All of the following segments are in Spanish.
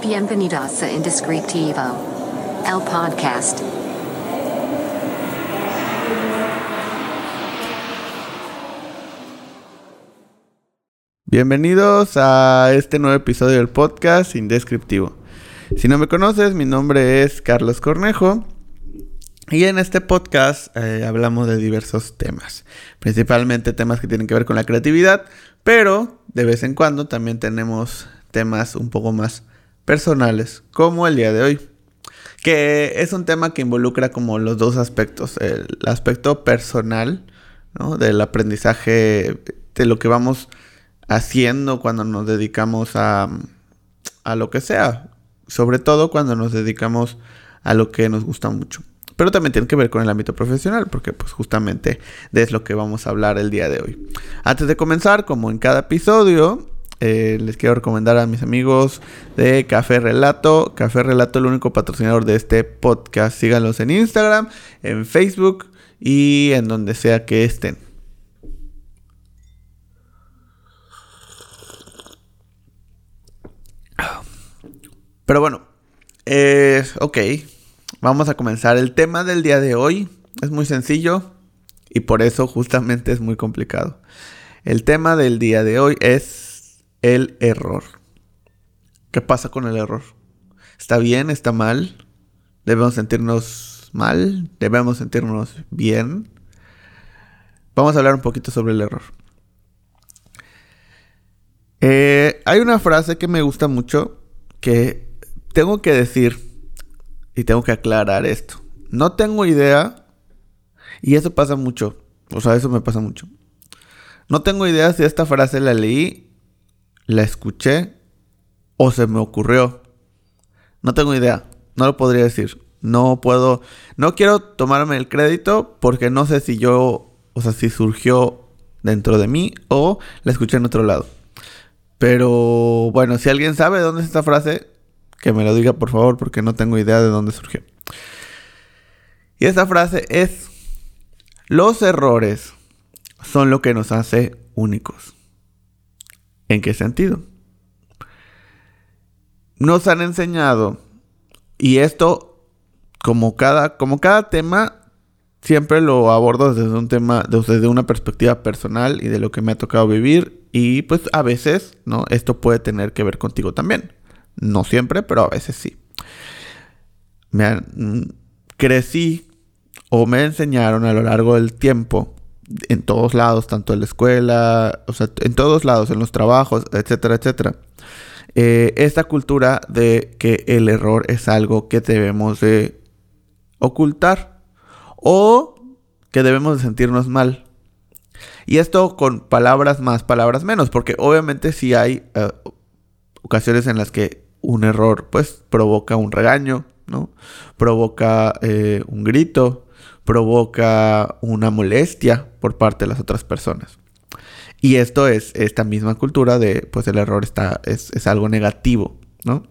Bienvenidos a Indescriptivo, el podcast. Bienvenidos a este nuevo episodio del podcast Indescriptivo. Si no me conoces, mi nombre es Carlos Cornejo y en este podcast eh, hablamos de diversos temas, principalmente temas que tienen que ver con la creatividad, pero de vez en cuando también tenemos temas un poco más personales, como el día de hoy. Que es un tema que involucra como los dos aspectos. El aspecto personal, ¿no? Del aprendizaje, de lo que vamos haciendo cuando nos dedicamos a, a lo que sea. Sobre todo cuando nos dedicamos a lo que nos gusta mucho. Pero también tiene que ver con el ámbito profesional, porque pues justamente de es lo que vamos a hablar el día de hoy. Antes de comenzar, como en cada episodio, eh, les quiero recomendar a mis amigos de Café Relato. Café Relato, el único patrocinador de este podcast. Síganlos en Instagram, en Facebook y en donde sea que estén. Pero bueno, ok, vamos a comenzar. El tema del día de hoy es muy sencillo y por eso justamente es muy complicado. El tema del día de hoy es el error. ¿Qué pasa con el error? ¿Está bien? ¿Está mal? ¿Debemos sentirnos mal? ¿Debemos sentirnos bien? Vamos a hablar un poquito sobre el error. Eh, hay una frase que me gusta mucho que tengo que decir y tengo que aclarar esto. No tengo idea y eso pasa mucho. O sea, eso me pasa mucho. No tengo idea si esta frase la leí la escuché o se me ocurrió. No tengo idea, no lo podría decir. No puedo, no quiero tomarme el crédito porque no sé si yo, o sea, si surgió dentro de mí o la escuché en otro lado. Pero bueno, si alguien sabe de dónde es esta frase, que me lo diga por favor porque no tengo idea de dónde surgió. Y esta frase es, los errores son lo que nos hace únicos. ¿En qué sentido? Nos han enseñado, y esto, como cada, como cada tema, siempre lo abordo desde un tema, desde una perspectiva personal y de lo que me ha tocado vivir. Y pues a veces, ¿no? Esto puede tener que ver contigo también. No siempre, pero a veces sí. Me crecí o me enseñaron a lo largo del tiempo en todos lados, tanto en la escuela, o sea, en todos lados, en los trabajos, etcétera, etcétera. Eh, esta cultura de que el error es algo que debemos de ocultar o que debemos de sentirnos mal. Y esto con palabras más, palabras menos, porque obviamente si hay eh, ocasiones en las que un error pues provoca un regaño, ¿no? Provoca eh, un grito, provoca una molestia por parte de las otras personas. Y esto es esta misma cultura de, pues el error está, es, es algo negativo, ¿no?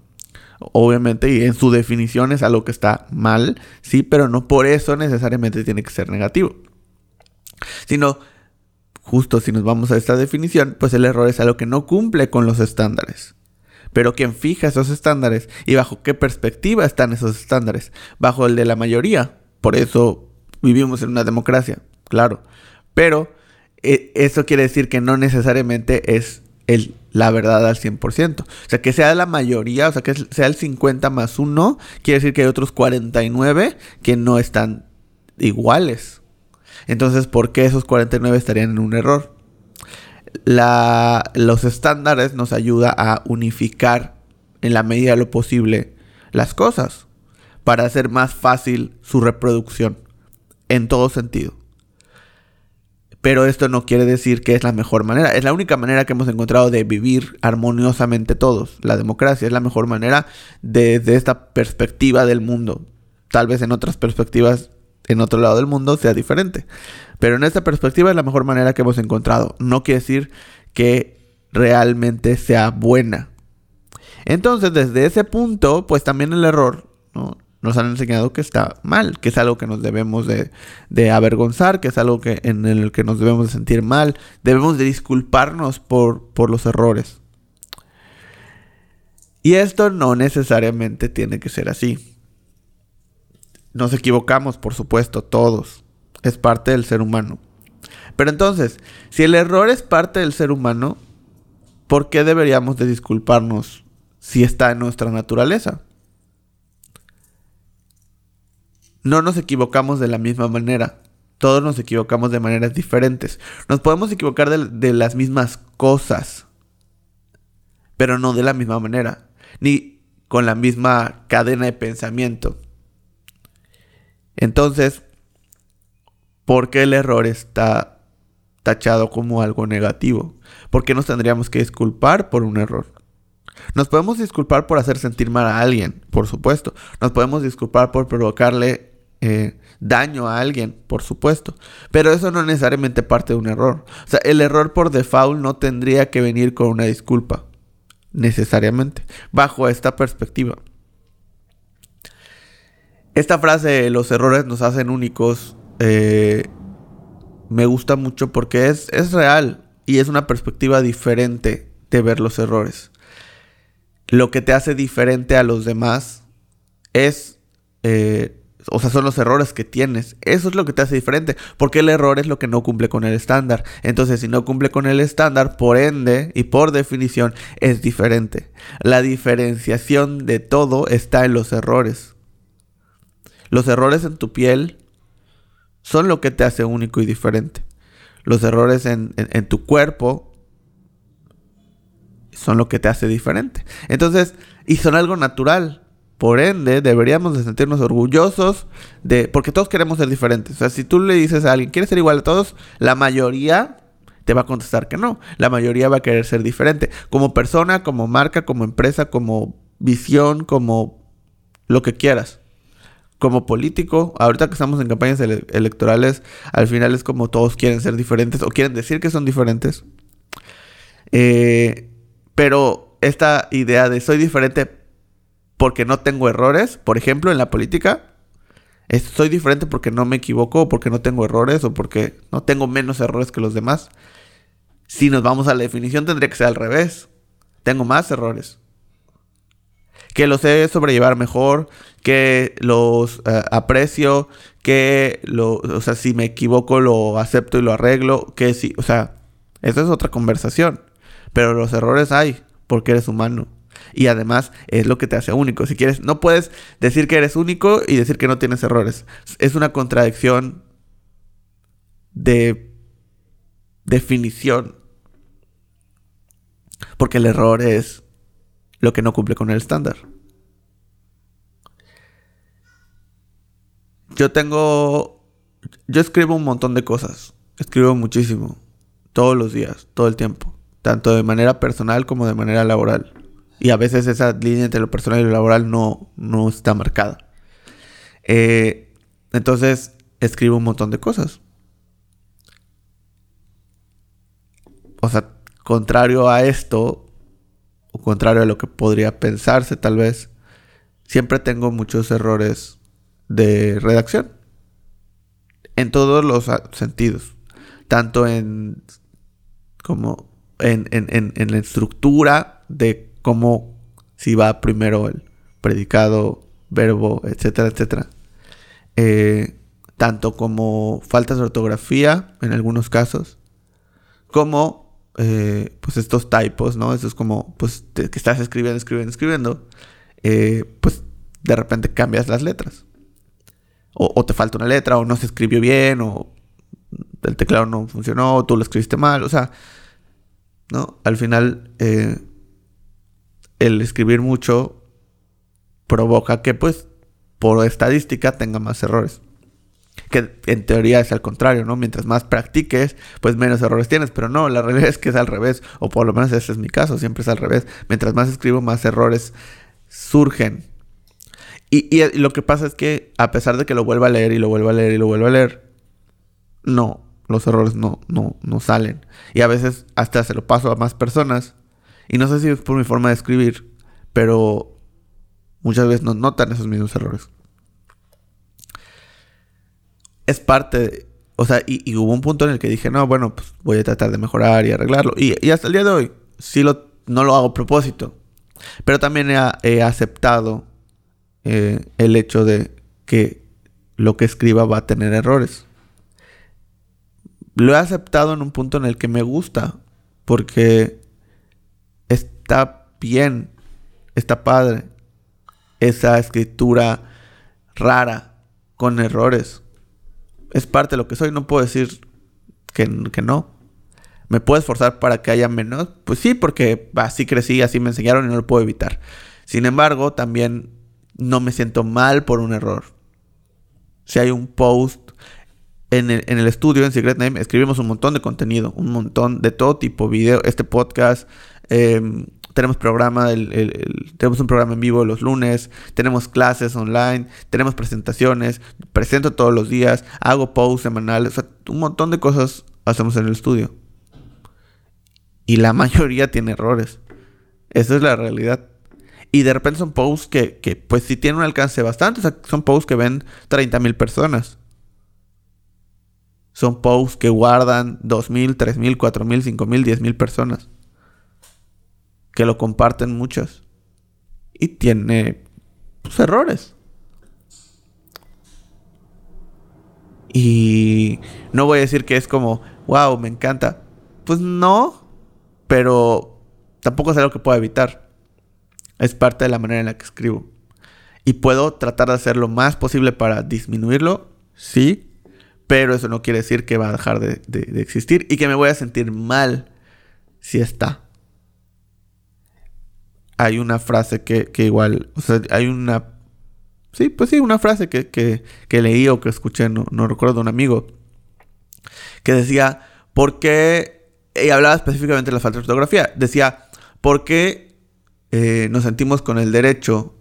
Obviamente, y en su definición es algo que está mal, sí, pero no por eso necesariamente tiene que ser negativo. Sino, justo si nos vamos a esta definición, pues el error es algo que no cumple con los estándares. Pero quien fija esos estándares y bajo qué perspectiva están esos estándares, bajo el de la mayoría. Por eso vivimos en una democracia, claro. Pero e, eso quiere decir que no necesariamente es el, la verdad al 100%. O sea, que sea la mayoría, o sea, que sea el 50 más 1, quiere decir que hay otros 49 que no están iguales. Entonces, ¿por qué esos 49 estarían en un error? La, los estándares nos ayuda a unificar en la medida de lo posible las cosas para hacer más fácil su reproducción en todo sentido. Pero esto no quiere decir que es la mejor manera. Es la única manera que hemos encontrado de vivir armoniosamente todos. La democracia es la mejor manera desde esta perspectiva del mundo. Tal vez en otras perspectivas, en otro lado del mundo, sea diferente. Pero en esta perspectiva es la mejor manera que hemos encontrado. No quiere decir que realmente sea buena. Entonces, desde ese punto, pues también el error, ¿no? Nos han enseñado que está mal, que es algo que nos debemos de, avergonzar, que es algo que, en el que nos debemos de sentir mal, debemos de disculparnos por, por los errores. Y esto no necesariamente tiene que ser así. Nos equivocamos, por supuesto, todos. Es parte del ser humano. Pero entonces, si el error es parte del ser humano, ¿por qué deberíamos de disculparnos si está en nuestra naturaleza? No nos equivocamos de la misma manera. Todos nos equivocamos de maneras diferentes. Nos podemos equivocar de, las mismas cosas, pero no de la misma manera, ni con la misma cadena de pensamiento. Entonces, ¿por qué el error está tachado como algo negativo. ¿Por qué nos tendríamos que disculpar por un error? Nos podemos disculpar por hacer sentir mal a alguien, por supuesto. Nos podemos disculpar por provocarle eh, daño a alguien, por supuesto. Pero eso no necesariamente parte de un error. O sea, el error por default no tendría que venir con una disculpa, necesariamente, bajo esta perspectiva. Esta frase, los errores nos hacen únicos, eh, me gusta mucho porque es, es real y es una perspectiva diferente de ver los errores. Lo que te hace diferente a los demás es, eh, o sea, son los errores que tienes. Eso es lo que te hace diferente, porque el error es lo que no cumple con el estándar. Entonces, si no cumple con el estándar, por ende y por definición, es diferente. La diferenciación de todo está en los errores. Los errores en tu piel son lo que te hace único y diferente. Los errores en, tu cuerpo son lo que te hace diferente. Entonces, y son algo natural. Por ende, deberíamos de sentirnos orgullosos de... Porque todos queremos ser diferentes. O sea, si tú le dices a alguien, ¿quieres ser igual a todos? La mayoría te va a contestar que no. La mayoría va a querer ser diferente. Como persona, como marca, como empresa, como visión, como lo que quieras como político, ahorita que estamos en campañas electorales, al final es como todos quieren ser diferentes o quieren decir que son diferentes. Eh, pero esta idea de soy diferente porque no tengo errores, por ejemplo, en la política, soy diferente porque no me equivoco, porque no tengo errores, o porque no tengo menos errores que los demás. Si nos vamos a la definición, tendría que ser al revés. Tengo más errores que los sé sobrellevar mejor, que los eh, aprecio, que o sea, si me equivoco lo acepto y lo arreglo, que sí, o sea, esa es otra conversación. Pero los errores hay, porque eres humano. Y además es lo que te hace único. Si quieres, no puedes decir que eres único y decir que no tienes errores. Es una contradicción de definición. Porque el error es lo que no cumple con el estándar. Yo tengo... Yo escribo un montón de cosas. Escribo muchísimo. Todos los días, todo el tiempo. Tanto de manera personal como de manera laboral. Y a veces esa línea entre lo personal y lo laboral no, no está marcada. Eh, entonces, escribo un montón de cosas. O sea, contrario a esto, contrario a lo que podría pensarse tal vez, siempre tengo muchos errores de redacción. En todos los sentidos. Tanto en como en, la estructura de cómo si va primero el predicado, verbo, etcétera, etcétera. Eh, tanto como faltas de ortografía en algunos casos, como eh, pues estos typos, ¿no? Eso es como, pues, que estás escribiendo, escribiendo, escribiendo, eh, pues de repente cambias las letras. O, te falta una letra, o no se escribió bien, o el teclado no funcionó, o tú lo escribiste mal, o sea, ¿no? Al final, el escribir mucho provoca que, pues, por estadística tenga más errores que en teoría es al contrario, ¿no? Mientras más practiques, pues menos errores tienes, pero no, la realidad es que es al revés, o por lo menos ese es mi caso, siempre es al revés. Mientras más escribo, más errores surgen. Y, lo que pasa es que a pesar de que lo vuelva a leer y lo vuelva a leer y lo vuelva a leer, no, los errores no, no, no salen. Y a veces hasta se lo paso a más personas. Y no sé si es por mi forma de escribir, pero muchas veces no notan esos mismos errores es parte, o sea, y, hubo un punto en el que dije, no, bueno, pues voy a tratar de mejorar y arreglarlo. Y, hasta el día de hoy, sí lo, no lo hago a propósito. Pero también he, aceptado eh, el hecho de que lo que escriba va a tener errores. Lo he aceptado en un punto en el que me gusta, porque está bien, está padre esa escritura rara, con errores. Es parte de lo que soy, no puedo decir que, que no. ¿Me puedo esforzar para que haya menos? Pues sí, porque así crecí, así me enseñaron y no lo puedo evitar. Sin embargo, también no me siento mal por un error. Si hay un post en el, en el, estudio, en Secret Name, escribimos un montón de contenido, un montón de todo tipo, video, este podcast, em, tenemos programa, tenemos un programa en vivo los lunes, tenemos clases online, tenemos presentaciones, presento todos los días, hago posts semanales, un montón de cosas hacemos en el estudio. Y la mayoría tiene errores. Esa es la realidad. Y de repente son posts que, que pues sí tienen un alcance bastante. son posts que ven 30 mil personas. Son posts que guardan 2.000, 3.000, 4.000, 5.000, 10.000 personas que lo comparten muchos. Y tiene pues, errores. Y no voy a decir que es como, wow, me encanta. Pues no, pero tampoco es algo que pueda evitar. Es parte de la manera en la que escribo. Y puedo tratar de hacer lo más posible para disminuirlo, sí, pero eso no quiere decir que va a dejar de, de existir y que me voy a sentir mal si está hay una frase que, igual, o sea, hay una... Sí, pues sí, una frase que, que, leí o que escuché, no, no, recuerdo, un amigo, que decía, ¿por qué? Y hablaba específicamente de la falta de ortografía. Decía, ¿por qué eh, nos sentimos con el derecho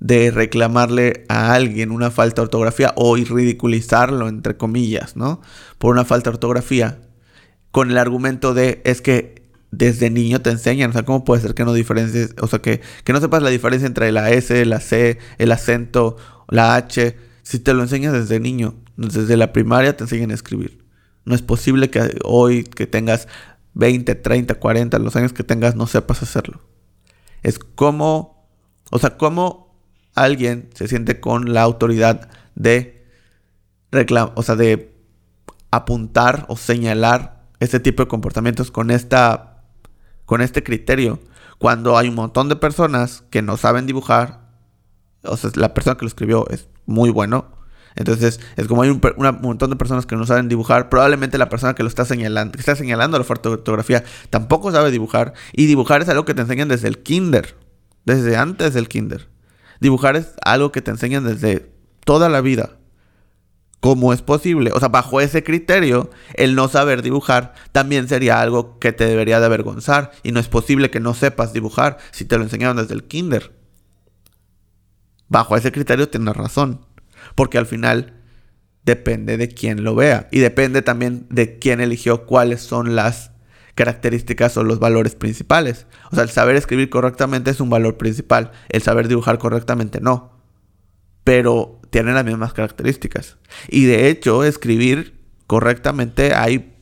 de reclamarle a alguien una falta de ortografía o ridiculizarlo, entre comillas, ¿no? Por una falta de ortografía, con el argumento de, es que desde niño te enseñan. O sea, ¿cómo puede ser que no diferencies? O sea, que, que no sepas la diferencia entre la S, la C, el acento, la H. Si te lo enseñas desde niño, desde la primaria te enseñan a escribir. No es posible que hoy que tengas 20, 30, 40, los años que tengas, no sepas hacerlo. Es como, o sea, cómo alguien se siente con la autoridad de reclamar, o sea, de apuntar o señalar este tipo de comportamientos con esta con este criterio. Cuando hay un montón de personas que no saben dibujar, o sea, la persona que lo escribió es muy bueno. Entonces, es como hay un, montón de personas que no saben dibujar. Probablemente la persona que lo está señalando, que está señalando la fotografía, tampoco sabe dibujar. Y dibujar es algo que te enseñan desde el kinder. Desde antes del kinder. Dibujar es algo que te enseñan desde toda la vida. ¿Cómo es posible? O sea, bajo ese criterio, el no saber dibujar también sería algo que te debería de avergonzar. Y no es posible que no sepas dibujar si te lo enseñaron desde el kinder. Bajo ese criterio tienes razón. Porque al final depende de quién lo vea. Y depende también de quién eligió cuáles son las características o los valores principales. O sea, el saber escribir correctamente es un valor principal. El saber dibujar correctamente no. Pero tienen las mismas características. Y de hecho, escribir correctamente hay un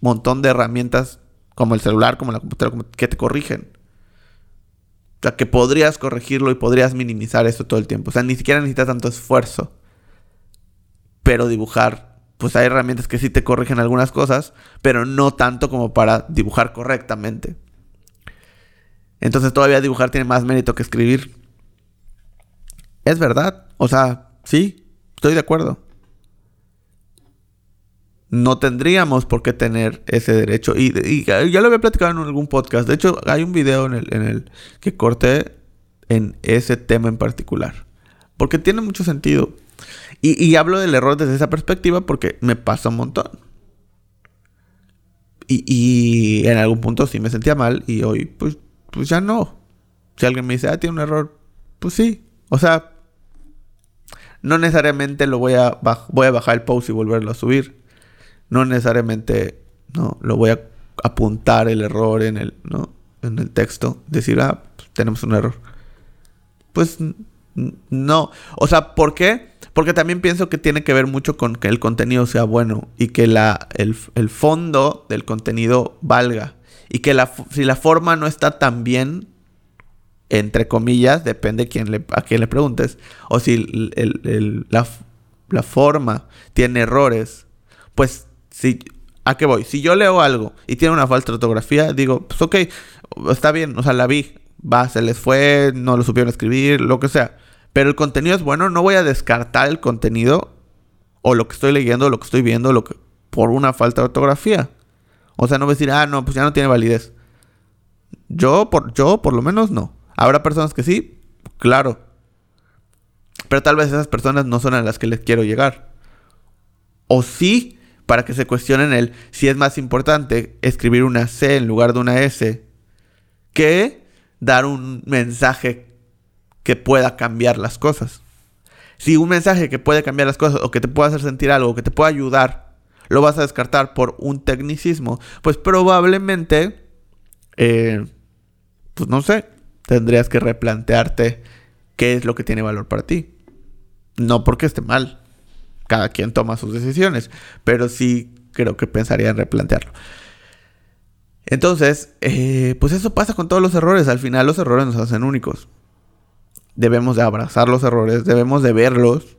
montón de herramientas como el celular, como la computadora, que te corrigen. O sea, que podrías corregirlo y podrías minimizar eso todo el tiempo. O sea, ni siquiera necesitas tanto esfuerzo. Pero dibujar, pues hay herramientas que sí te corrigen algunas cosas, pero no tanto como para dibujar correctamente. Entonces todavía dibujar tiene más mérito que escribir. Es verdad. O sea, Sí, estoy de acuerdo. No tendríamos por qué tener ese derecho. Y, ya lo había platicado en algún podcast. De hecho, hay un video en el, que corté en ese tema en particular. Porque tiene mucho sentido. Y, y, hablo del error desde esa perspectiva porque me pasa un montón. Y, y, en algún punto sí me sentía mal y hoy pues, pues ya no. Si alguien me dice, ah, tiene un error, pues sí. O sea, no necesariamente lo voy a, voy a bajar el post y volverlo a subir. No necesariamente no, lo voy a apuntar el error en el, ¿no? en el texto. Decir, ah, pues, tenemos un error. Pues no. O sea, ¿por qué? Porque también pienso que tiene que ver mucho con que el contenido sea bueno y que la, el, el fondo del contenido valga. Y que la, si la forma no está tan bien, entre comillas, depende quién le, a quién le preguntes, o si la, la forma tiene errores, pues si ¿A qué voy? Si yo leo algo y tiene una falta ortografía, digo, pues ok, está bien, o sea, la vi, va, se les fue, no lo supieron escribir, lo que sea. Pero el contenido es bueno, no voy a descartar el contenido o lo que estoy leyendo, lo que estoy viendo, lo que por una falta de ortografía. O sea, no voy a decir, ah, no, pues ya no tiene validez. Yo, por, yo, por lo menos, no. Habrá personas que sí, claro. Pero tal vez esas personas no son a las que les quiero llegar. O sí, para que se cuestionen el si es más importante escribir una C en lugar de una S que dar un mensaje que pueda cambiar las cosas. Si un mensaje que puede cambiar las cosas o que te pueda hacer sentir algo, o que te pueda ayudar, lo vas a descartar por un tecnicismo, pues probablemente, eh, pues no sé, tendrías que replantearte qué es lo que tiene valor para ti. No porque esté mal, cada quien toma sus decisiones, pero sí creo que pensaría en replantearlo. Entonces, eh, pues eso pasa con todos los errores. Al final los errores nos hacen únicos. Debemos de abrazar los errores, debemos de verlos,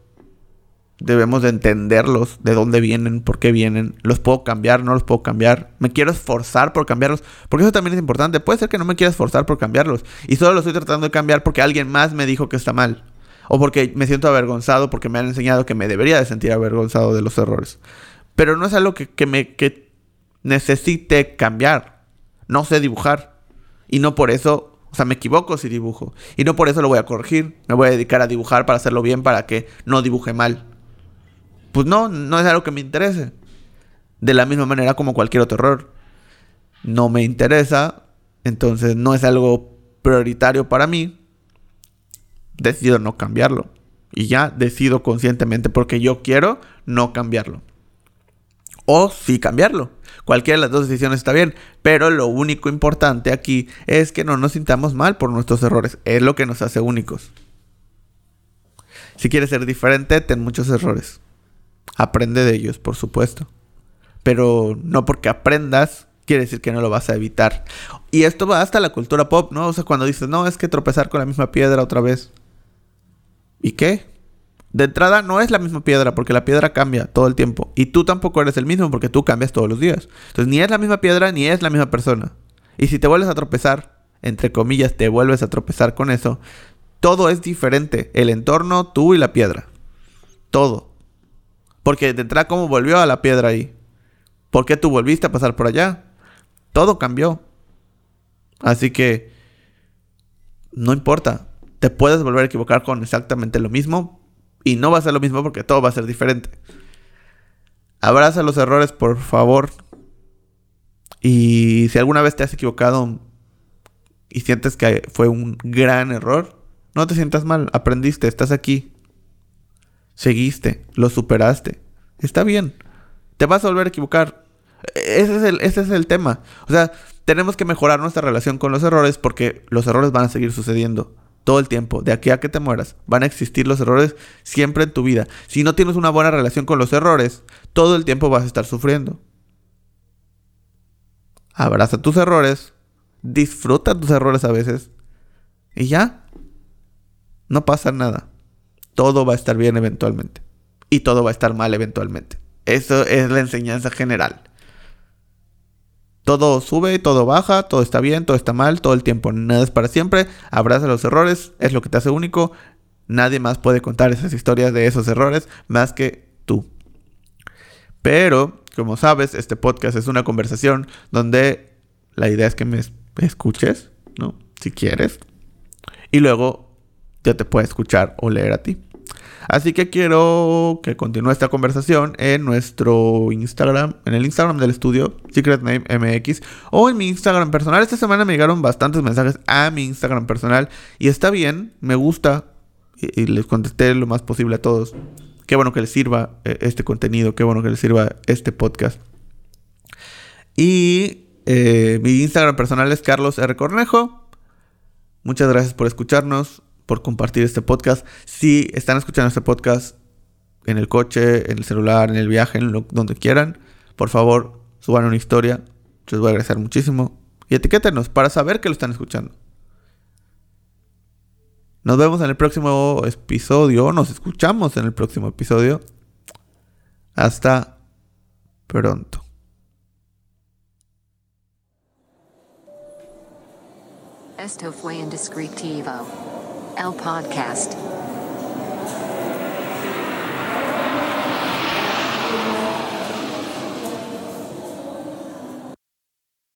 debemos de entenderlos, de dónde vienen, por qué vienen. Los puedo cambiar, no los puedo cambiar. Me quiero esforzar por cambiarlos, porque eso también es importante. Puede ser que no me quiera esforzar por cambiarlos y solo lo estoy tratando de cambiar porque alguien más me dijo que está mal. O porque me siento avergonzado porque me han enseñado que me debería de sentir avergonzado de los errores. Pero no es algo que, me que necesite cambiar. No sé dibujar. Y no por eso, o sea, me equivoco si dibujo. Y no por eso lo voy a corregir. Me voy a dedicar a dibujar para hacerlo bien, para que no dibuje mal. Pues no, no es algo que me interese. De la misma manera como cualquier otro error. No me interesa. Entonces no es algo prioritario para mí decido no cambiarlo. Y ya decido conscientemente porque yo quiero no cambiarlo. O sí cambiarlo. Cualquiera de las dos decisiones está bien. Pero lo único importante aquí es que no nos sintamos mal por nuestros errores. Es lo que nos hace únicos. Si quieres ser diferente, ten muchos errores. Aprende de ellos, por supuesto. Pero no porque aprendas, quiere decir que no lo vas a evitar. Y esto va hasta la cultura pop, ¿no? O sea, cuando dices, no, es que tropezar con la misma piedra otra vez. ¿Y qué? De entrada no es la misma piedra porque la piedra cambia todo el tiempo. Y tú tampoco eres el mismo porque tú cambias todos los días. Entonces ni es la misma piedra ni es la misma persona. Y si te vuelves a tropezar, entre comillas, te vuelves a tropezar con eso, todo es diferente. El entorno, tú y la piedra. Todo. Porque de entrada, ¿cómo volvió a la piedra ahí? ¿Por qué tú volviste a pasar por allá? Todo cambió. Así que no importa te puedes volver a equivocar con exactamente lo mismo y no va a ser lo mismo porque todo va a ser diferente. Abraza los errores, por favor. Y si alguna vez te has equivocado y sientes que fue un gran error, no te sientas mal, aprendiste, estás aquí. Seguiste, lo superaste. Está bien. Te vas a volver a equivocar. Ese es el, ese es el tema. O sea, tenemos que mejorar nuestra relación con los errores porque los errores van a seguir sucediendo todo el tiempo, de aquí a que te mueras, van a existir los errores siempre en tu vida. Si no tienes una buena relación con los errores, todo el tiempo vas a estar sufriendo. Abraza tus errores, disfruta tus errores a veces y ya, no pasa nada. Todo va a estar bien eventualmente y todo va a estar mal eventualmente. Eso es la enseñanza general. Todo sube, todo baja, todo está bien, todo está mal, todo el tiempo. Nada es para siempre. Abraza los errores, es lo que te hace único. Nadie más puede contar esas historias de esos errores más que tú. Pero, como sabes, este podcast es una conversación donde la idea es que me escuches, ¿no? Si quieres. Y luego yo te puedo escuchar o leer a ti. Así que quiero que continúe esta conversación en nuestro Instagram, en el Instagram del estudio, Secret Name MX, o en mi Instagram personal. Esta semana me llegaron bastantes mensajes a mi Instagram personal y está bien, me gusta y, les contesté lo más posible a todos. Qué bueno que les sirva eh, este contenido, qué bueno que les sirva este podcast. Y eh, mi Instagram personal es Carlos R. Cornejo. Muchas gracias por escucharnos por compartir este podcast. Si están escuchando este podcast en el coche, en el celular, en el viaje, en donde quieran, por favor, suban una historia. Les voy a agradecer muchísimo. Y etiquétenos para saber que lo están escuchando. Nos vemos en el próximo episodio. Nos escuchamos en el próximo episodio. Hasta pronto. Esto fue Indescriptivo. El podcast.